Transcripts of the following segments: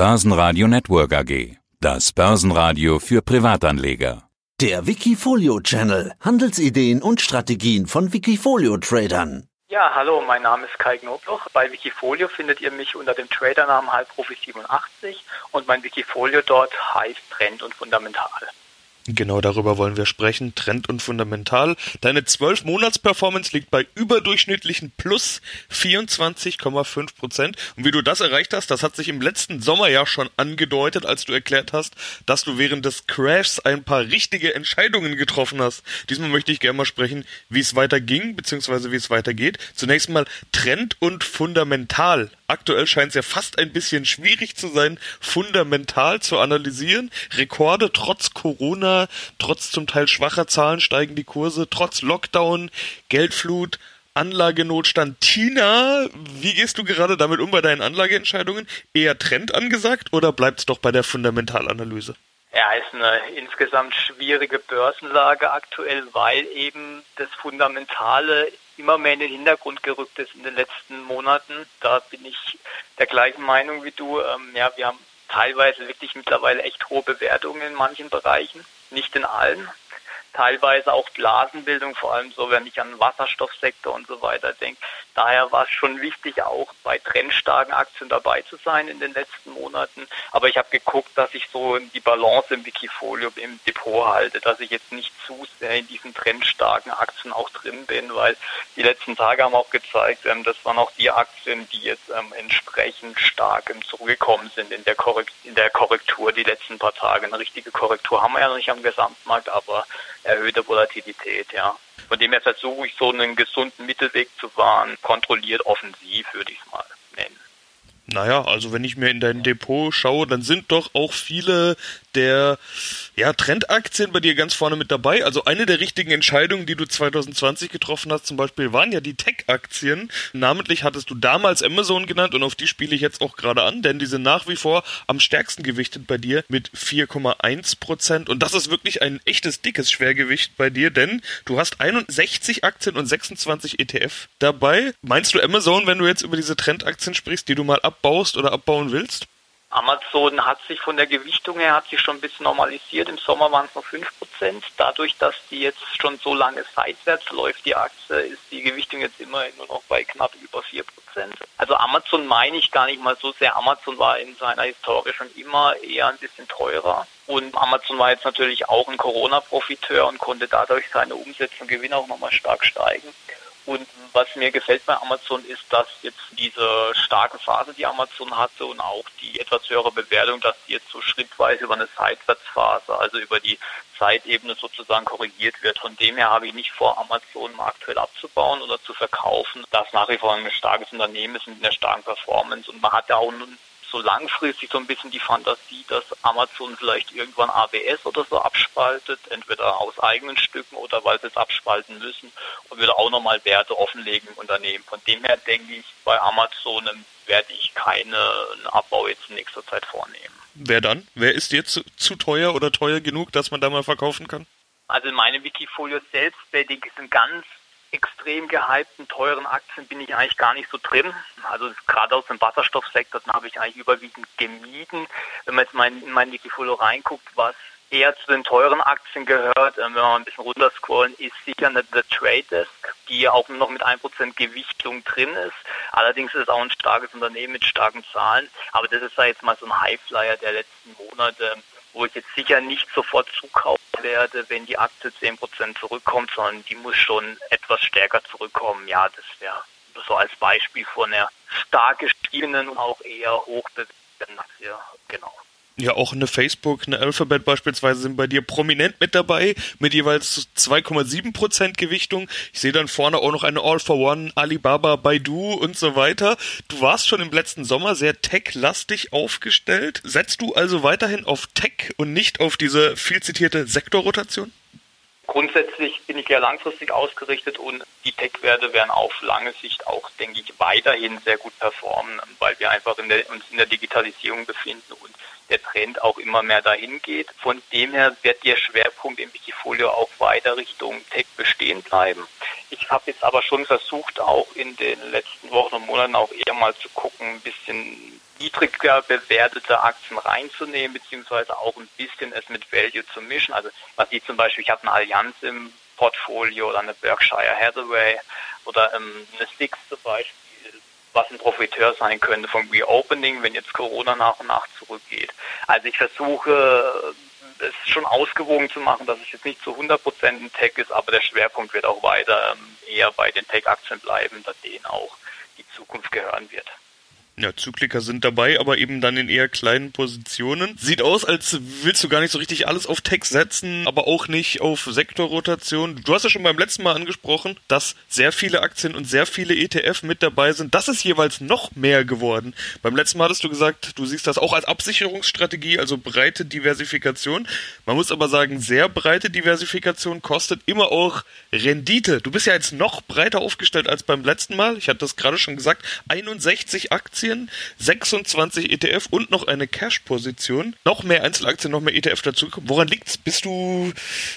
Börsenradio Network AG. Das Börsenradio für Privatanleger. Der Wikifolio Channel. Handelsideen und Strategien von Wikifolio Tradern. Ja, hallo, mein Name ist Kai Knobloch. Bei Wikifolio findet ihr mich unter dem Tradernamen Halbprofi87 und mein Wikifolio dort heißt Trend und Fundamental. Genau darüber wollen wir sprechen. Trend und fundamental. Deine 12-Monats-Performance liegt bei überdurchschnittlichen plus 24,5 Prozent. Und wie du das erreicht hast, das hat sich im letzten Sommer ja schon angedeutet, als du erklärt hast, dass du während des Crashs ein paar richtige Entscheidungen getroffen hast. Diesmal möchte ich gerne mal sprechen, wie es weiterging, beziehungsweise wie es weitergeht. Zunächst mal Trend und fundamental. Aktuell scheint es ja fast ein bisschen schwierig zu sein, fundamental zu analysieren. Rekorde trotz Corona, trotz zum Teil schwacher Zahlen steigen die Kurse, trotz Lockdown, Geldflut, Anlagenotstand. Tina, wie gehst du gerade damit um bei deinen Anlageentscheidungen? Eher Trend angesagt oder bleibt es doch bei der Fundamentalanalyse? Ja, ist eine insgesamt schwierige Börsenlage aktuell, weil eben das Fundamentale immer mehr in den Hintergrund gerückt ist in den letzten Monaten. Da bin ich der gleichen Meinung wie du. Ähm, ja, wir haben teilweise wirklich mittlerweile echt hohe Bewertungen in manchen Bereichen, nicht in allen teilweise auch Blasenbildung, vor allem so, wenn ich an den Wasserstoffsektor und so weiter denke. Daher war es schon wichtig, auch bei trendstarken Aktien dabei zu sein in den letzten Monaten. Aber ich habe geguckt, dass ich so die Balance im Wikifolio im Depot halte, dass ich jetzt nicht zu sehr in diesen trendstarken Aktien auch drin bin, weil die letzten Tage haben auch gezeigt, ähm, das waren auch die Aktien, die jetzt ähm, entsprechend stark zurückgekommen sind in der, in der Korrektur die letzten paar Tage. Eine richtige Korrektur haben wir ja noch nicht am Gesamtmarkt, aber erhöhte Volatilität, ja. Von dem her versuche ich so einen gesunden Mittelweg zu wahren, kontrolliert offensiv, würde ich es mal nennen. Naja, also wenn ich mir in dein Depot schaue, dann sind doch auch viele der ja, Trendaktien bei dir ganz vorne mit dabei. Also eine der richtigen Entscheidungen, die du 2020 getroffen hast, zum Beispiel, waren ja die Tech-Aktien. Namentlich hattest du damals Amazon genannt und auf die spiele ich jetzt auch gerade an, denn die sind nach wie vor am stärksten gewichtet bei dir mit 4,1 Prozent. Und das ist wirklich ein echtes dickes Schwergewicht bei dir, denn du hast 61 Aktien und 26 ETF dabei. Meinst du Amazon, wenn du jetzt über diese Trendaktien sprichst, die du mal abbaust oder abbauen willst? Amazon hat sich von der Gewichtung her hat sich schon ein bisschen normalisiert. Im Sommer waren es noch 5%. Dadurch, dass die jetzt schon so lange seitwärts läuft, die Aktie, ist die Gewichtung jetzt immerhin nur noch bei knapp über 4%. Also Amazon meine ich gar nicht mal so sehr. Amazon war in seiner Historie schon immer eher ein bisschen teurer. Und Amazon war jetzt natürlich auch ein Corona-Profiteur und konnte dadurch seine Umsätze und Gewinne auch nochmal stark steigen. Und was mir gefällt bei Amazon ist, dass jetzt diese starke Phase, die Amazon hatte und auch die etwas höhere Bewertung, dass die jetzt so schrittweise über eine Seitwärtsphase, also über die Zeitebene sozusagen korrigiert wird. Von dem her habe ich nicht vor, Amazon aktuell abzubauen oder zu verkaufen. Das nach wie vor ein starkes Unternehmen ist mit einer starken Performance und man hat ja auch nun so langfristig so ein bisschen die Fantasie, dass Amazon vielleicht irgendwann AWS oder so abspaltet, entweder aus eigenen Stücken oder weil sie es abspalten müssen und würde auch nochmal Werte offenlegen im Unternehmen. Von dem her denke ich, bei Amazon werde ich keinen Abbau jetzt in nächster Zeit vornehmen. Wer dann? Wer ist jetzt zu, zu teuer oder teuer genug, dass man da mal verkaufen kann? Also in meine Wikifolios selbst, die sind ganz extrem gehypten, teuren Aktien bin ich eigentlich gar nicht so drin. Also gerade aus dem Wasserstoffsektor, habe ich eigentlich überwiegend gemieden. Wenn man jetzt mal in mein Wikifolio reinguckt, was eher zu den teuren Aktien gehört, äh, wenn wir mal ein bisschen runterscrollen, ist sicher eine The Trade Desk, die auch noch mit 1% Gewichtung drin ist. Allerdings ist es auch ein starkes Unternehmen mit starken Zahlen. Aber das ist ja jetzt mal so ein Highflyer der letzten Monate wo ich jetzt sicher nicht sofort zukaufen werde, wenn die Aktie 10% zurückkommt, sondern die muss schon etwas stärker zurückkommen. Ja, das wäre so als Beispiel von einer stark gestiegenen und auch eher hoch bewerteten Aktie. Genau. Ja, auch eine Facebook, eine Alphabet beispielsweise sind bei dir prominent mit dabei, mit jeweils 2,7% Gewichtung. Ich sehe dann vorne auch noch eine All for One, Alibaba, Baidu und so weiter. Du warst schon im letzten Sommer sehr tech-lastig aufgestellt. Setzt du also weiterhin auf Tech und nicht auf diese viel zitierte Sektorrotation? Grundsätzlich bin ich ja langfristig ausgerichtet und die Tech-Werte werden auf lange Sicht auch, denke ich, weiterhin sehr gut performen, weil wir einfach in der, uns in der Digitalisierung befinden und der Trend auch immer mehr dahin geht. Von dem her wird der Schwerpunkt im Wikifolio auch weiter Richtung Tech bestehen bleiben. Ich habe jetzt aber schon versucht, auch in den letzten Wochen und Monaten auch eher mal zu gucken, ein bisschen niedriger bewertete Aktien reinzunehmen, beziehungsweise auch ein bisschen es mit Value zu mischen. Also was ich zum Beispiel, ich habe eine Allianz im Portfolio oder eine Berkshire Hathaway oder ähm, eine Six zum Beispiel, was ein Profiteur sein könnte vom Reopening, wenn jetzt Corona nach und nach zurückgeht. Also ich versuche es schon ausgewogen zu machen, dass es jetzt nicht zu 100% ein Tech ist, aber der Schwerpunkt wird auch weiter ähm, eher bei den Tech-Aktien bleiben, da denen auch die Zukunft gehören wird. Ja, Zykliker sind dabei, aber eben dann in eher kleinen Positionen. Sieht aus, als willst du gar nicht so richtig alles auf Tech setzen, aber auch nicht auf Sektorrotation. Du hast ja schon beim letzten Mal angesprochen, dass sehr viele Aktien und sehr viele ETF mit dabei sind. Das ist jeweils noch mehr geworden. Beim letzten Mal hattest du gesagt, du siehst das auch als Absicherungsstrategie, also breite Diversifikation. Man muss aber sagen, sehr breite Diversifikation kostet immer auch Rendite. Du bist ja jetzt noch breiter aufgestellt als beim letzten Mal. Ich hatte das gerade schon gesagt. 61 Aktien Aktien, 26 ETF und noch eine Cash-Position. Noch mehr Einzelaktien, noch mehr ETF dazugekommen. Woran liegt's? Bist du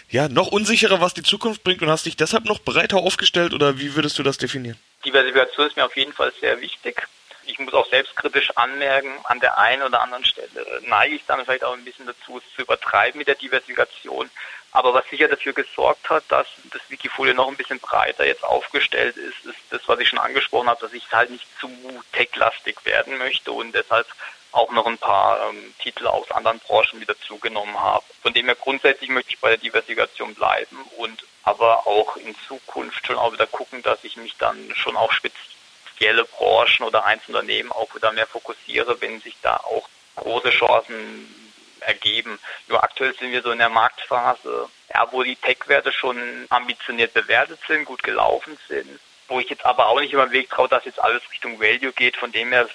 ja noch unsicherer, was die Zukunft bringt und hast dich deshalb noch breiter aufgestellt oder wie würdest du das definieren? Diversifikation ist mir auf jeden Fall sehr wichtig. Ich muss auch selbstkritisch anmerken, an der einen oder anderen Stelle neige ich dann vielleicht auch ein bisschen dazu, es zu übertreiben mit der Diversifikation. Aber was sicher dafür gesorgt hat, dass das Wikifolio noch ein bisschen breiter jetzt aufgestellt ist, ist das, was ich schon angesprochen habe, dass ich halt nicht zu techlastig werden möchte und deshalb auch noch ein paar ähm, Titel aus anderen Branchen wieder zugenommen habe. Von dem her grundsätzlich möchte ich bei der Diversifikation bleiben und aber auch in Zukunft schon auch wieder gucken, dass ich mich dann schon auf spezielle Branchen oder Einzelunternehmen auch wieder mehr fokussiere, wenn sich da auch große Chancen ergeben. Nur aktuell sind wir so in der Marktphase, ja, wo die Tech-Werte schon ambitioniert bewertet sind, gut gelaufen sind, wo ich jetzt aber auch nicht über den Weg traue, dass jetzt alles Richtung Value geht. Von dem her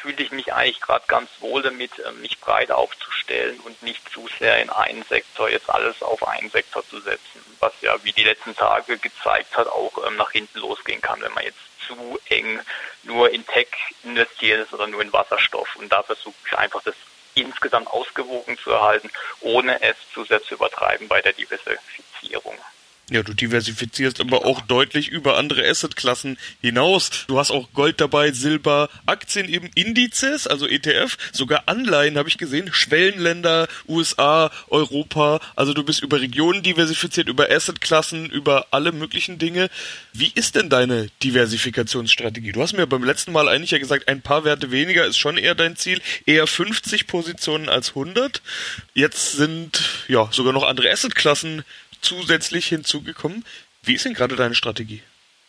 fühle ich mich eigentlich gerade ganz wohl damit, ähm, mich breit aufzustellen und nicht zu sehr in einen Sektor jetzt alles auf einen Sektor zu setzen, was ja wie die letzten Tage gezeigt hat, auch ähm, nach hinten losgehen kann, wenn man jetzt zu eng nur in Tech investiert ist oder nur in Wasserstoff. Und da versuche ich einfach das insgesamt ausgewogen zu erhalten, ohne es zu sehr zu übertreiben bei der Diversifizierung. Ja, du diversifizierst aber auch deutlich über andere Assetklassen hinaus. Du hast auch Gold dabei, Silber, Aktien eben Indizes, also ETF, sogar Anleihen habe ich gesehen, Schwellenländer, USA, Europa. Also du bist über Regionen diversifiziert, über Assetklassen, über alle möglichen Dinge. Wie ist denn deine Diversifikationsstrategie? Du hast mir beim letzten Mal eigentlich ja gesagt, ein paar Werte weniger ist schon eher dein Ziel, eher 50 Positionen als 100. Jetzt sind ja sogar noch andere Assetklassen zusätzlich hinzugekommen. Wie ist denn gerade deine Strategie?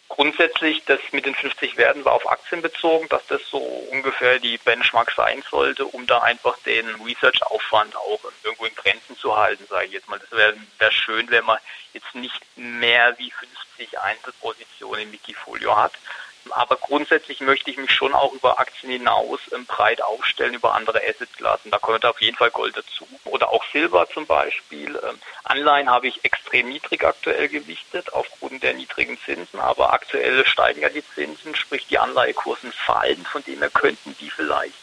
Grundsätzlich, das mit den 50 Werten war auf Aktien bezogen, dass das so ungefähr die Benchmark sein sollte, um da einfach den Research-Aufwand auch irgendwo in Grenzen zu halten, sage ich jetzt mal. Das wäre wär schön, wenn man jetzt nicht mehr wie 50 Einzelpositionen im Wikifolio hat, aber grundsätzlich möchte ich mich schon auch über Aktien hinaus ähm, breit aufstellen, über andere Assetklassen. Da kommt auf jeden Fall Gold dazu. Oder auch Silber zum Beispiel. Ähm, Anleihen habe ich extrem niedrig aktuell gewichtet, aufgrund der niedrigen Zinsen. Aber aktuell steigen ja die Zinsen, sprich die Anleihekursen fallen. Von dem her könnten die vielleicht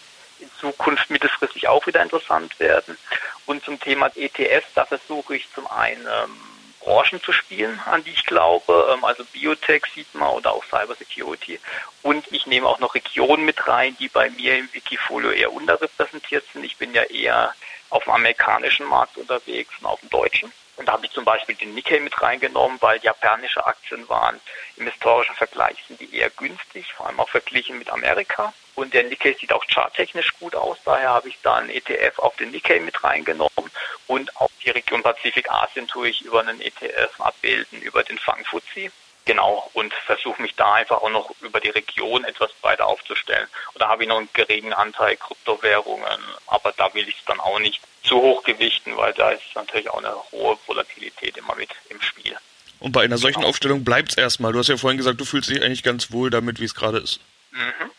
in Zukunft mittelfristig auch wieder interessant werden. Und zum Thema ETS, da versuche ich zum einen ähm, Branchen zu spielen, an die ich glaube, ähm, also Biotech sieht man oder auch Cybersecurity. Und ich nehme auch noch Regionen mit rein, die bei mir im Wikifolio eher unterrepräsentiert sind. Ich bin ja eher auf dem amerikanischen Markt unterwegs und auf dem deutschen. Und da habe ich zum Beispiel den Nikkei mit reingenommen, weil japanische Aktien waren im historischen Vergleich sind die eher günstig, vor allem auch verglichen mit Amerika. Und der Nikkei sieht auch charttechnisch gut aus, daher habe ich da einen ETF auf den Nikkei mit reingenommen und auch die Region Pazifik-Asien tue ich über einen ETF abbilden, über den Fang Fuzzi. Genau, und versuche mich da einfach auch noch über die Region etwas breiter aufzustellen. Und da habe ich noch einen geringen Anteil Kryptowährungen, aber da will ich es dann auch nicht zu hoch gewichten, weil da ist natürlich auch eine hohe Volatilität immer mit im Spiel. Und bei einer solchen genau. Aufstellung bleibt es erstmal. Du hast ja vorhin gesagt, du fühlst dich eigentlich ganz wohl damit, wie es gerade ist. Mhm.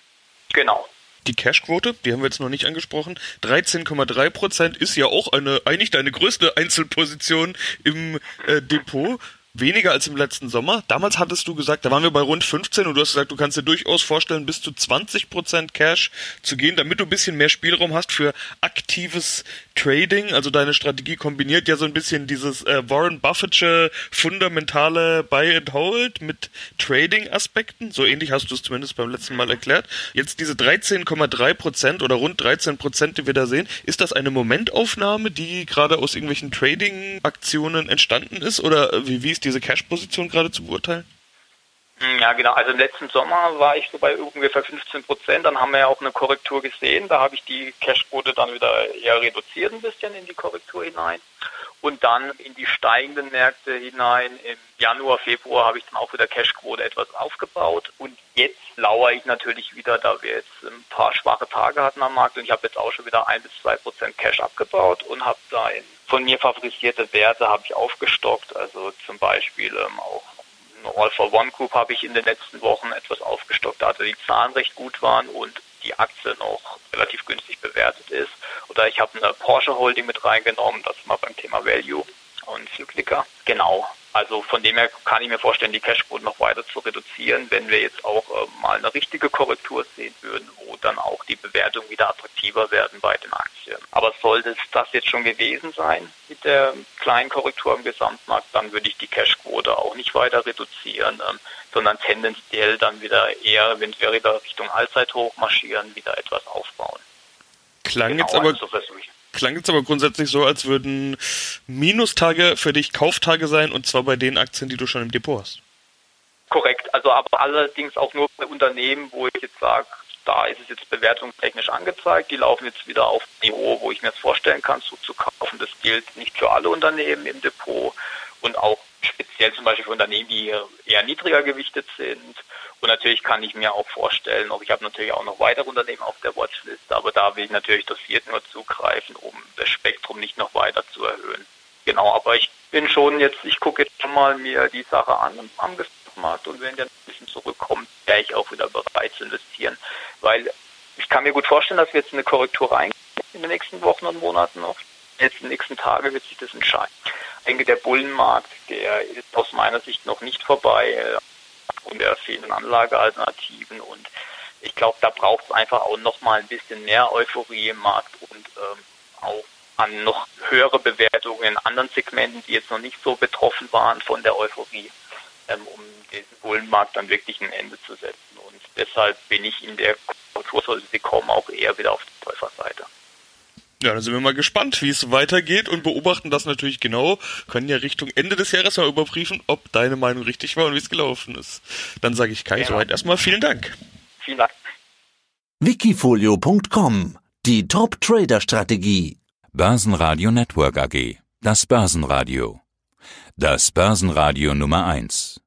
Genau. Die Cashquote, die haben wir jetzt noch nicht angesprochen. 13,3 Prozent ist ja auch eine, eigentlich deine größte Einzelposition im äh, Depot. Weniger als im letzten Sommer. Damals hattest du gesagt, da waren wir bei rund 15 und du hast gesagt, du kannst dir durchaus vorstellen, bis zu 20% Cash zu gehen, damit du ein bisschen mehr Spielraum hast für aktives Trading. Also deine Strategie kombiniert ja so ein bisschen dieses äh, Warren Buffettsche fundamentale Buy and Hold mit Trading-Aspekten. So ähnlich hast du es zumindest beim letzten Mal erklärt. Jetzt diese 13,3% oder rund 13%, die wir da sehen, ist das eine Momentaufnahme, die gerade aus irgendwelchen Trading-Aktionen entstanden ist? Oder wie, wie ist diese Cash-Position gerade zu beurteilen? Hm, ja, genau. Also im letzten Sommer war ich so bei ungefähr 15 Prozent. Dann haben wir ja auch eine Korrektur gesehen. Da habe ich die Cashquote dann wieder eher reduziert ein bisschen in die Korrektur hinein. Und dann in die steigenden Märkte hinein im Januar, Februar habe ich dann auch wieder Cashquote etwas aufgebaut. Und jetzt lauere ich natürlich wieder, da wir jetzt ein paar schwache Tage hatten am Markt. Und ich habe jetzt auch schon wieder ein bis zwei Prozent Cash abgebaut und habe da in von mir favorisierte Werte habe ich aufgestockt. Also zum Beispiel ähm, auch All for One Group habe ich in den letzten Wochen etwas aufgestockt, da die Zahlen recht gut waren und die Aktie noch relativ günstig bewertet ist. Oder ich habe eine Porsche Holding mit reingenommen, das mal beim Thema Value und Zyklika. Genau. Also von dem her kann ich mir vorstellen, die Cashquote noch weiter zu reduzieren, wenn wir jetzt auch äh, mal eine richtige Korrektur sehen würden, wo dann auch die Bewertungen wieder attraktiver werden bei den Aktien. Aber sollte das jetzt schon gewesen sein mit der kleinen Korrektur im Gesamtmarkt, dann würde ich die Cashquote auch nicht weiter reduzieren, ähm, sondern tendenziell dann wieder eher, wenn wir wieder Richtung Allzeithoch marschieren, wieder etwas aufbauen. Klang genau, jetzt aber also klang jetzt aber grundsätzlich so, als würden Minustage für dich Kauftage sein und zwar bei den Aktien, die du schon im Depot hast. Korrekt, also aber allerdings auch nur bei Unternehmen, wo ich jetzt sage, da ist es jetzt bewertungstechnisch angezeigt, die laufen jetzt wieder auf Niveau, wo ich mir das vorstellen kann, zuzukaufen. Das gilt nicht für alle Unternehmen im Depot und auch speziell zum Beispiel für Unternehmen, die eher niedriger gewichtet sind. Und natürlich kann ich mir auch vorstellen, ich habe natürlich auch noch weitere Unternehmen auf der Watchlist, aber da will ich natürlich dosiert nur zugreifen, um das Spektrum nicht noch weiter zu erhöhen. Genau, aber ich bin schon jetzt, ich gucke jetzt schon mal mir die Sache an am Markt und wenn der ein bisschen zurückkommt, wäre ich auch wieder bereit zu investieren, weil ich kann mir gut vorstellen, dass wir jetzt eine Korrektur reingehen in den nächsten Wochen und Monaten noch. Jetzt in den nächsten Tagen wird sich das entscheiden. Ich denke, der Bullenmarkt, der ist aus meiner Sicht noch nicht vorbei und der fehlenden Anlagealternativen und ich glaube, da braucht es einfach auch noch mal ein bisschen mehr Euphorie im Markt und ähm, auch an noch höhere Bewertungen in anderen Segmenten, die jetzt noch nicht so betroffen waren von der Euphorie, ähm, um diesen Bullenmarkt dann wirklich ein Ende zu setzen. Und deshalb bin ich in der sie kommen, auch eher wieder auf der Täuferseite. Ja, dann sind wir mal gespannt, wie es weitergeht und beobachten das natürlich genau. Können ja Richtung Ende des Jahres mal überprüfen, ob deine Meinung richtig war und wie es gelaufen ist. Dann sage ich Kai ja. soweit erstmal vielen Dank. Vielen Dank. Wikifolio.com Die Top-Trader-Strategie. Börsenradio Network AG. Das Börsenradio. Das Börsenradio Nummer 1.